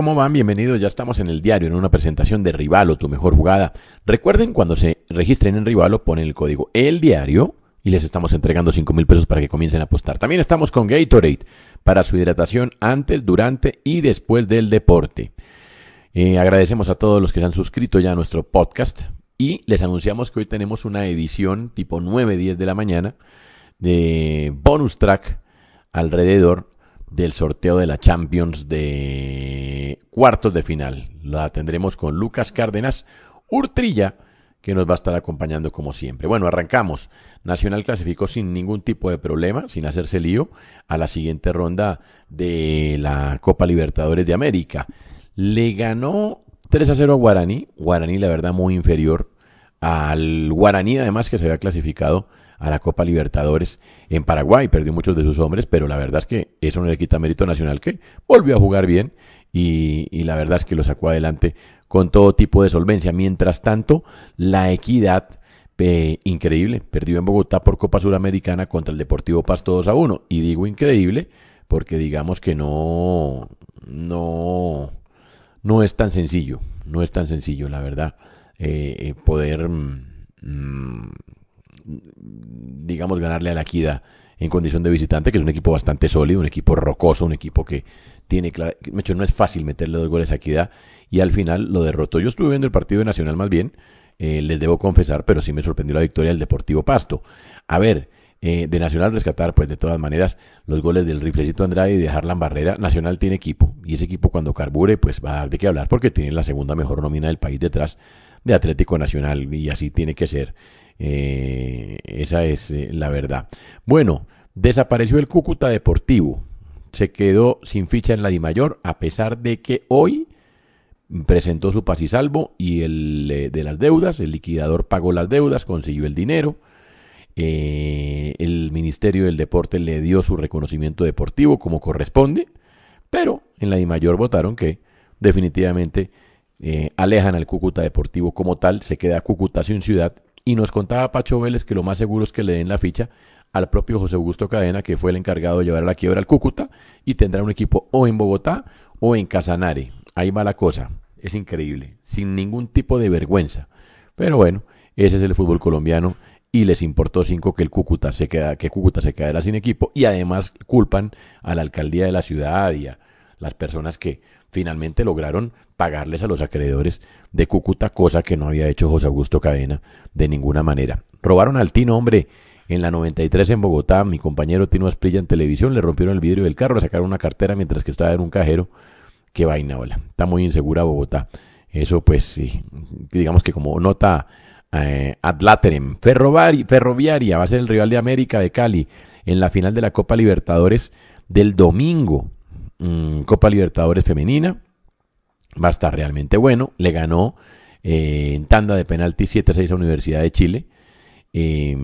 ¿Cómo van? Bienvenidos. Ya estamos en el diario en una presentación de Rivalo, tu mejor jugada. Recuerden, cuando se registren en Rivalo, ponen el código El Diario y les estamos entregando 5 mil pesos para que comiencen a apostar. También estamos con Gatorade para su hidratación antes, durante y después del deporte. Eh, agradecemos a todos los que se han suscrito ya a nuestro podcast y les anunciamos que hoy tenemos una edición tipo 9-10 de la mañana de bonus track alrededor del sorteo de la Champions de cuartos de final. La tendremos con Lucas Cárdenas Urtrilla, que nos va a estar acompañando como siempre. Bueno, arrancamos. Nacional clasificó sin ningún tipo de problema, sin hacerse lío, a la siguiente ronda de la Copa Libertadores de América. Le ganó 3 a 0 a Guaraní. Guaraní, la verdad, muy inferior al Guaraní, además, que se había clasificado a la Copa Libertadores en Paraguay. Perdió muchos de sus hombres, pero la verdad es que eso no le quita mérito nacional, que volvió a jugar bien y, y la verdad es que lo sacó adelante con todo tipo de solvencia. Mientras tanto, la equidad increíble. Perdió en Bogotá por Copa Suramericana contra el Deportivo Pasto 2 a 1. Y digo increíble porque digamos que no, no, no es tan sencillo. No es tan sencillo, la verdad, eh, eh, poder, mm, digamos, ganarle a la equidad en condición de visitante, que es un equipo bastante sólido, un equipo rocoso, un equipo que tiene, hecho, no es fácil meterle dos goles a equidad y al final lo derrotó. Yo estuve viendo el partido de Nacional más bien, eh, les debo confesar, pero sí me sorprendió la victoria del Deportivo Pasto. A ver, eh, de Nacional rescatar, pues de todas maneras, los goles del Riflecito Andrade y de Harlan Barrera. Nacional tiene equipo, y ese equipo cuando carbure, pues va a dar de qué hablar, porque tiene la segunda mejor nómina del país detrás de Atlético Nacional, y así tiene que ser. Eh, esa es eh, la verdad. Bueno, desapareció el Cúcuta Deportivo. Se quedó sin ficha en la Dimayor, a pesar de que hoy presentó su paz y salvo y el eh, de las deudas, el liquidador pagó las deudas, consiguió el dinero, el Ministerio del Deporte le dio su reconocimiento deportivo como corresponde, pero en la DIMAYOR votaron que definitivamente alejan al Cúcuta Deportivo como tal, se queda Cúcuta sin ciudad y nos contaba Pacho Vélez que lo más seguro es que le den la ficha al propio José Augusto Cadena, que fue el encargado de llevar a la quiebra al Cúcuta, y tendrá un equipo o en Bogotá o en Casanare. Ahí va la cosa. Es increíble, sin ningún tipo de vergüenza. Pero bueno, ese es el fútbol colombiano y les importó cinco que el Cúcuta se queda, que Cúcuta se quedara sin equipo y además culpan a la alcaldía de la ciudad y a las personas que finalmente lograron pagarles a los acreedores de Cúcuta, cosa que no había hecho José Augusto Cadena de ninguna manera. Robaron al Tino, hombre, en la 93 en Bogotá, mi compañero Tino Asprilla en televisión, le rompieron el vidrio del carro, le sacaron una cartera mientras que estaba en un cajero. Qué vaina, hola. Está muy insegura Bogotá. Eso, pues, sí, digamos que como nota eh, ad Ferroviaria va a ser el rival de América de Cali en la final de la Copa Libertadores del domingo. Mm, Copa Libertadores femenina. Va a estar realmente bueno. Le ganó eh, en tanda de penalti 7-6 a Universidad de Chile. Eh,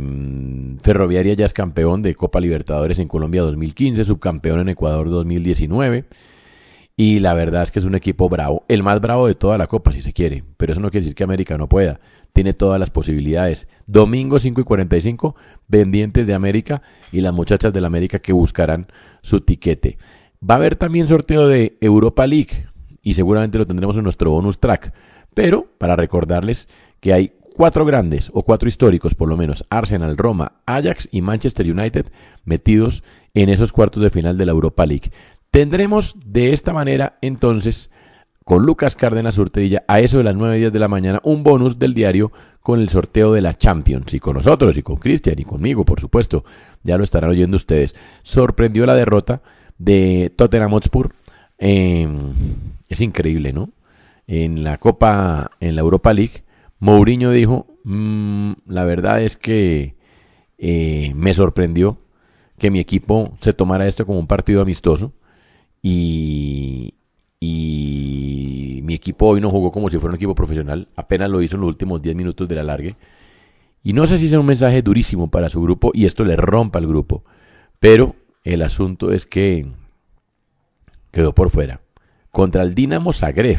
Ferroviaria ya es campeón de Copa Libertadores en Colombia 2015, subcampeón en Ecuador 2019. Y la verdad es que es un equipo bravo, el más bravo de toda la Copa, si se quiere. Pero eso no quiere decir que América no pueda. Tiene todas las posibilidades. Domingo 5 y 45, pendientes de América y las muchachas del América que buscarán su tiquete. Va a haber también sorteo de Europa League y seguramente lo tendremos en nuestro bonus track. Pero para recordarles que hay cuatro grandes o cuatro históricos por lo menos, Arsenal, Roma, Ajax y Manchester United metidos en esos cuartos de final de la Europa League. Tendremos de esta manera entonces con Lucas Cárdenas Urtedilla a eso de las 9 días de la mañana un bonus del diario con el sorteo de la Champions y con nosotros y con Cristian y conmigo por supuesto ya lo estarán oyendo ustedes sorprendió la derrota de Tottenham Hotspur em, es increíble ¿no? en la Copa en la Europa League Mourinho dijo mm, la verdad es que eh, me sorprendió que mi equipo se tomara esto como un partido amistoso y, y mi equipo hoy no jugó como si fuera un equipo profesional, apenas lo hizo en los últimos 10 minutos de la largue. Y no sé si es un mensaje durísimo para su grupo y esto le rompa al grupo, pero el asunto es que quedó por fuera. Contra el Dinamo Zagreb,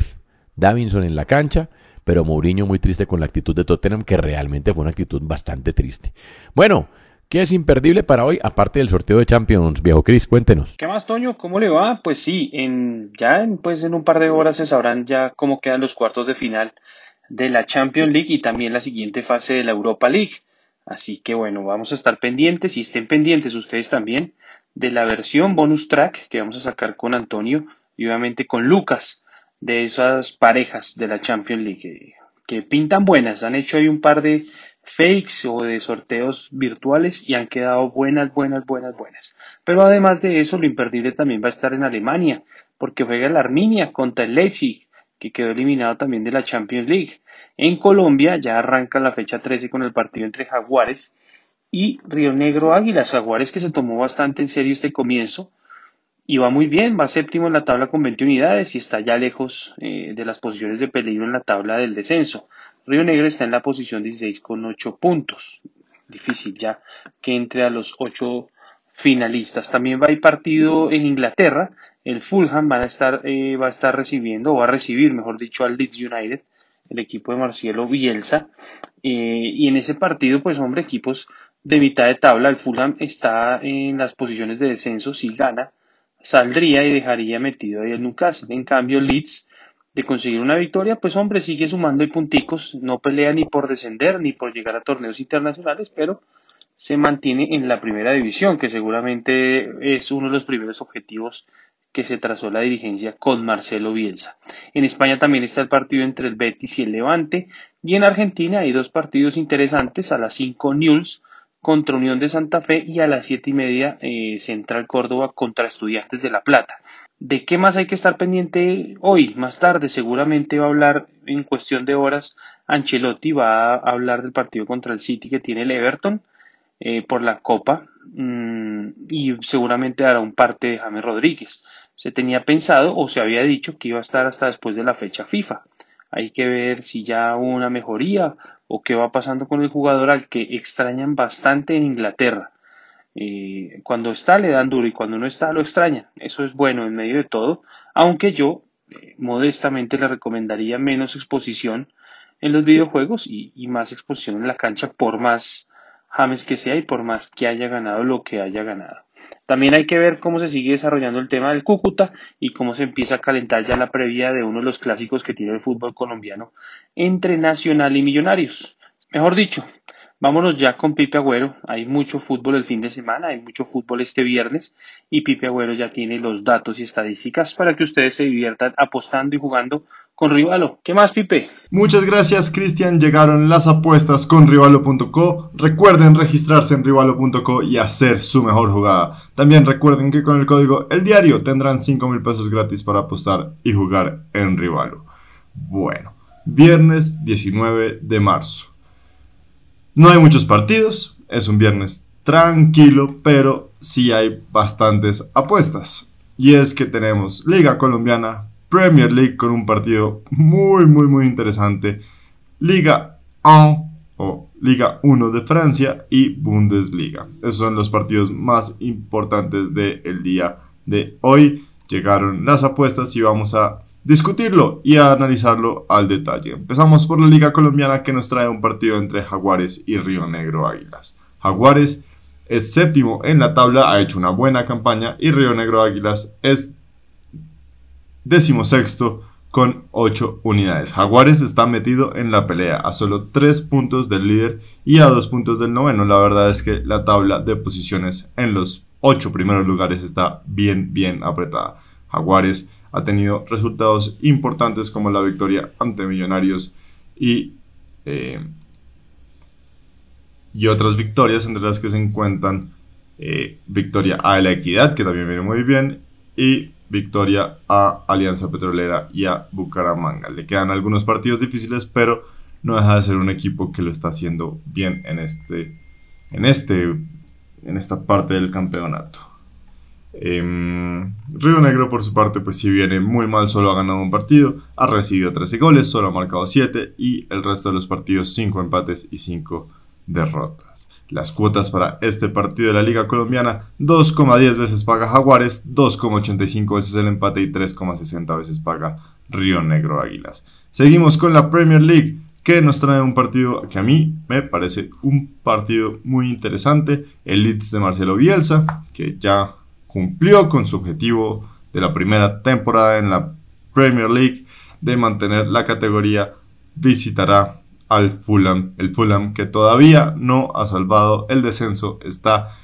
Davinson en la cancha, pero Mourinho muy triste con la actitud de Tottenham, que realmente fue una actitud bastante triste. Bueno, ¿Qué es imperdible para hoy, aparte del sorteo de Champions, viejo Chris? Cuéntenos. ¿Qué más, Toño? ¿Cómo le va? Pues sí, en, ya en, pues en un par de horas se sabrán ya cómo quedan los cuartos de final de la Champions League y también la siguiente fase de la Europa League. Así que bueno, vamos a estar pendientes y estén pendientes ustedes también de la versión bonus track que vamos a sacar con Antonio y obviamente con Lucas de esas parejas de la Champions League que pintan buenas. Han hecho ahí un par de fakes o de sorteos virtuales y han quedado buenas, buenas, buenas, buenas. Pero además de eso, lo imperdible también va a estar en Alemania, porque juega la Arminia contra el Leipzig, que quedó eliminado también de la Champions League. En Colombia ya arranca la fecha 13 con el partido entre Jaguares y Río Negro Águilas. Jaguares que se tomó bastante en serio este comienzo y va muy bien, va séptimo en la tabla con 20 unidades y está ya lejos eh, de las posiciones de peligro en la tabla del descenso. Río Negro está en la posición 16 con 8 puntos. Difícil ya que entre a los 8 finalistas. También va a ir partido en Inglaterra. El Fulham va a estar, eh, va a estar recibiendo, o va a recibir, mejor dicho, al Leeds United, el equipo de Marcielo Bielsa. Eh, y en ese partido, pues hombre, equipos de mitad de tabla. El Fulham está en las posiciones de descenso. Si gana, saldría y dejaría metido ahí el Newcastle. En cambio, Leeds de conseguir una victoria, pues hombre, sigue sumando y punticos, no pelea ni por descender ni por llegar a torneos internacionales, pero se mantiene en la primera división, que seguramente es uno de los primeros objetivos que se trazó la dirigencia con Marcelo Bielsa. En España también está el partido entre el Betis y el Levante, y en Argentina hay dos partidos interesantes, a las 5 News contra Unión de Santa Fe y a las siete y media eh, Central Córdoba contra Estudiantes de La Plata. ¿De qué más hay que estar pendiente hoy? Más tarde seguramente va a hablar en cuestión de horas Ancelotti, va a hablar del partido contra el City que tiene el Everton eh, por la Copa mm, y seguramente hará un parte de James Rodríguez. Se tenía pensado o se había dicho que iba a estar hasta después de la fecha FIFA. Hay que ver si ya hubo una mejoría o qué va pasando con el jugador al que extrañan bastante en Inglaterra. Eh, cuando está le dan duro y cuando no está lo extrañan. Eso es bueno en medio de todo, aunque yo eh, modestamente le recomendaría menos exposición en los videojuegos y, más exposición en la cancha por más James que sea y por más que haya ganado lo que haya ganado. También hay que ver cómo se sigue desarrollando el tema del Cúcuta y cómo se empieza a calentar ya la previa de uno de los clásicos que tiene el fútbol colombiano entre Nacional y Millonarios. Mejor dicho, Vámonos ya con Pipe Agüero. Hay mucho fútbol el fin de semana, hay mucho fútbol este viernes y Pipe Agüero ya tiene los datos y estadísticas para que ustedes se diviertan apostando y jugando con Rivalo. ¿Qué más, Pipe? Muchas gracias, Cristian. Llegaron las apuestas con Rivalo.co. Recuerden registrarse en Rivalo.co y hacer su mejor jugada. También recuerden que con el código El Diario tendrán 5 mil pesos gratis para apostar y jugar en Rivalo. Bueno, viernes 19 de marzo. No hay muchos partidos, es un viernes tranquilo, pero sí hay bastantes apuestas. Y es que tenemos Liga Colombiana, Premier League con un partido muy, muy, muy interesante, Liga 1 o Liga 1 de Francia y Bundesliga. Esos son los partidos más importantes del día de hoy. llegaron las apuestas y vamos a discutirlo y a analizarlo al detalle. Empezamos por la Liga Colombiana que nos trae un partido entre Jaguares y Río Negro Águilas. Jaguares es séptimo en la tabla, ha hecho una buena campaña y Río Negro Águilas es décimo sexto con 8 unidades. Jaguares está metido en la pelea a solo 3 puntos del líder y a 2 puntos del noveno. La verdad es que la tabla de posiciones en los 8 primeros lugares está bien, bien apretada. Jaguares ha tenido resultados importantes como la victoria ante Millonarios y, eh, y otras victorias entre las que se encuentran eh, victoria a la Equidad, que también viene muy bien, y victoria a Alianza Petrolera y a Bucaramanga. Le quedan algunos partidos difíciles, pero no deja de ser un equipo que lo está haciendo bien en este, en este, en esta parte del campeonato. Em, Río Negro, por su parte, pues si viene muy mal, solo ha ganado un partido, ha recibido 13 goles, solo ha marcado 7 y el resto de los partidos 5 empates y 5 derrotas. Las cuotas para este partido de la Liga Colombiana, 2,10 veces paga Jaguares, 2,85 veces el empate y 3,60 veces paga Río Negro Águilas. Seguimos con la Premier League, que nos trae un partido que a mí me parece un partido muy interesante, el Leeds de Marcelo Bielsa, que ya cumplió con su objetivo de la primera temporada en la Premier League de mantener la categoría, visitará al Fulham. El Fulham que todavía no ha salvado el descenso está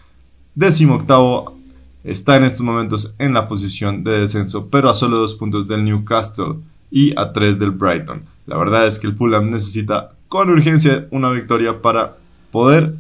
décimo octavo, está en estos momentos en la posición de descenso, pero a solo dos puntos del Newcastle y a tres del Brighton. La verdad es que el Fulham necesita con urgencia una victoria para poder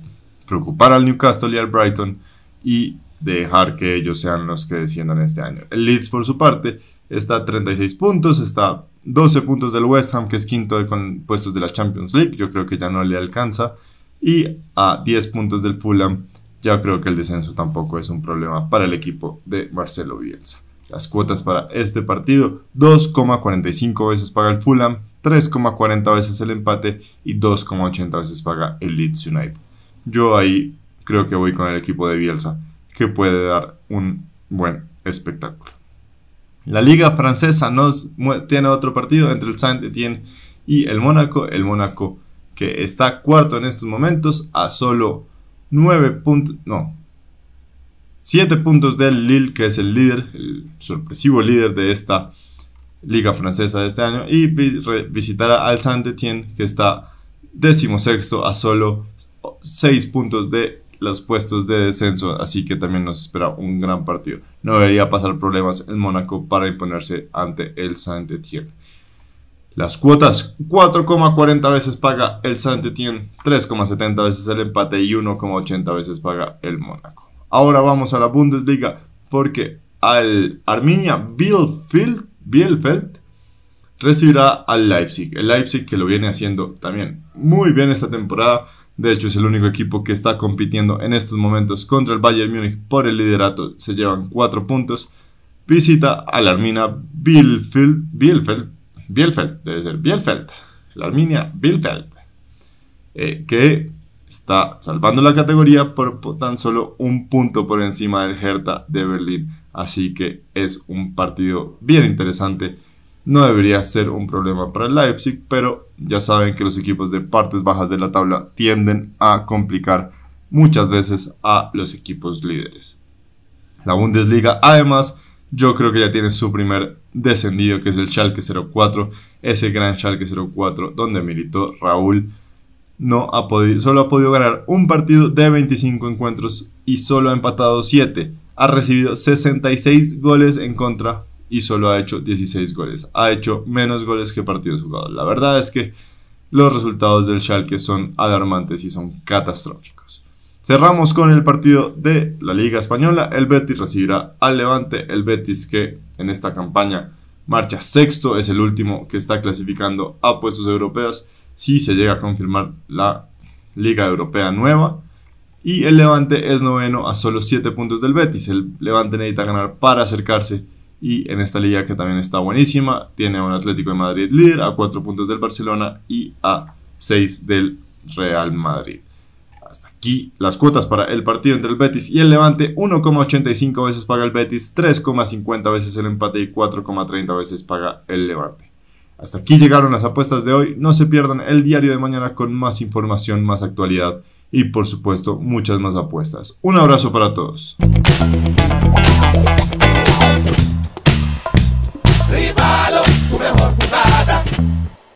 preocupar al Newcastle y al Brighton y dejar que ellos sean los que desciendan este año. El Leeds, por su parte, está a 36 puntos, está 12 puntos del West Ham, que es quinto con puestos de la Champions League, yo creo que ya no le alcanza, y a 10 puntos del Fulham, ya creo que el descenso tampoco es un problema para el equipo de Marcelo Bielsa. Las cuotas para este partido, 2,45 veces paga el Fulham, 3,40 veces el empate y 2,80 veces paga el Leeds United. Yo ahí creo que voy con el equipo de Bielsa que puede dar un buen espectáculo. La liga francesa nos tiene otro partido entre el Saint-Étienne y el Mónaco. El Mónaco que está cuarto en estos momentos a solo 9 puntos, no, 7 puntos del Lille, que es el líder, el sorpresivo líder de esta liga francesa de este año, y visitará al Saint-Étienne, que está decimosexto a solo 6 puntos de los puestos de descenso, así que también nos espera un gran partido. No debería pasar problemas en Mónaco para imponerse ante el Saint-Étienne. Las cuotas, 4,40 veces paga el Saint-Étienne, 3,70 veces el empate y 1,80 veces paga el Mónaco. Ahora vamos a la Bundesliga porque al Arminia Bielefeld, Bielefeld recibirá al Leipzig. El Leipzig que lo viene haciendo también muy bien esta temporada de hecho, es el único equipo que está compitiendo en estos momentos contra el Bayern Múnich por el liderato. Se llevan cuatro puntos. Visita a la Armina Bielefeld, Bielefeld, Bielefeld, debe ser Bielefeld, la Arminia Bielefeld, eh, que está salvando la categoría por, tan solo un punto por encima del Hertha de Berlín. Así que es un partido bien interesante no debería ser un problema para el Leipzig, pero ya saben que los equipos de partes bajas de la tabla tienden a complicar muchas veces a los equipos líderes. La Bundesliga, además, yo creo que ya tiene su primer descendido, que es el Schalke 04, ese gran Schalke 04, donde militó Raúl. No ha podido, solo ha podido ganar un partido de 25 encuentros y solo ha empatado 7. Ha recibido 66 goles en contra y solo ha hecho 16 goles. Ha hecho menos goles que partidos jugados. La verdad es que los resultados del Schalke son alarmantes y son catastróficos. Cerramos con el partido de la Liga Española. El Betis recibirá al Levante. El Betis que en esta campaña marcha sexto, es el último que está clasificando a puestos europeos si se llega a confirmar la Liga Europea nueva. Y el Levante es noveno a solo 7 puntos del Betis. El Levante necesita ganar para acercarse y en esta liga que también está buenísima, tiene a un Atlético de Madrid líder, a 4 puntos del Barcelona y a 6 del Real Madrid. Hasta aquí las cuotas para el partido entre el Betis y el Levante, 1,85 veces paga el Betis, 3,50 veces el empate y 4,30 veces paga el Levante. Hasta aquí llegaron las apuestas de hoy, no se pierdan el diario de mañana con más información, más actualidad y por supuesto muchas más apuestas. Un abrazo para todos. Rivalo, tu mejor jugador.